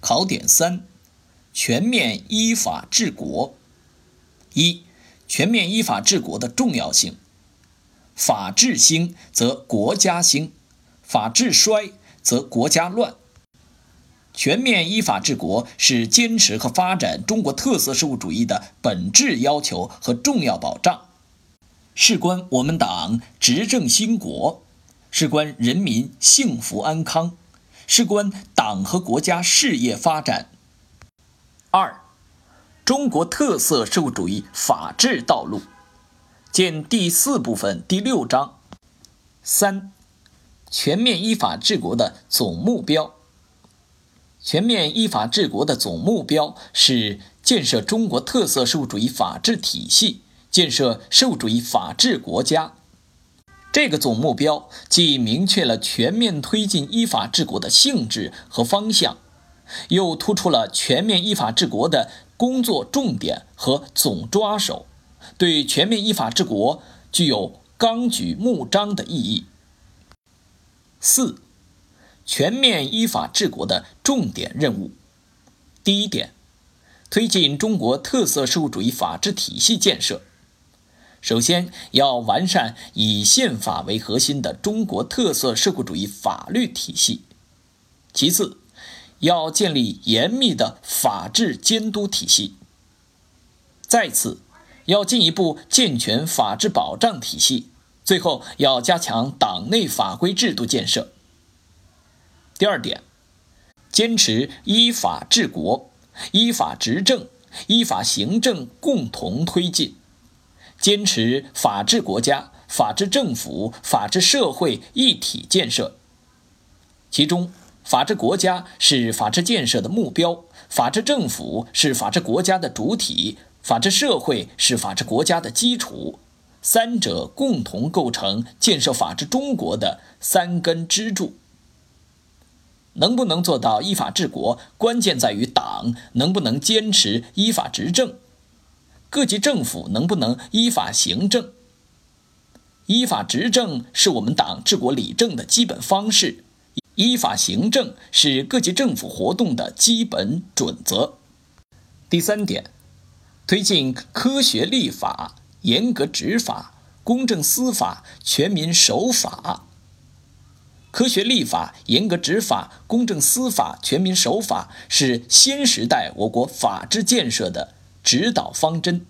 考点三：全面依法治国。一、全面依法治国的重要性。法治兴则国家兴，法治衰则国家乱。全面依法治国是坚持和发展中国特色社会主义的本质要求和重要保障，事关我们党执政兴国，事关人民幸福安康，事关党和国家事业发展。二、中国特色社会主义法治道路，见第四部分第六章。三、全面依法治国的总目标。全面依法治国的总目标是建设中国特色社会主义法治体系，建设社会主义法治国家。这个总目标既明确了全面推进依法治国的性质和方向，又突出了全面依法治国的工作重点和总抓手，对全面依法治国具有纲举目张的意义。四。全面依法治国的重点任务，第一点，推进中国特色社会主义法治体系建设。首先要完善以宪法为核心的中国特色社会主义法律体系；其次，要建立严密的法治监督体系；再次，要进一步健全法治保障体系；最后，要加强党内法规制度建设。第二点，坚持依法治国、依法执政、依法行政共同推进，坚持法治国家、法治政府、法治社会一体建设。其中，法治国家是法治建设的目标，法治政府是法治国家的主体，法治社会是法治国家的基础，三者共同构成建设法治中国的三根支柱。能不能做到依法治国，关键在于党能不能坚持依法执政，各级政府能不能依法行政。依法执政是我们党治国理政的基本方式，依法行政是各级政府活动的基本准则。第三点，推进科学立法、严格执法、公正司法、全民守法。科学立法、严格执法、公正司法、全民守法，是新时代我国法治建设的指导方针。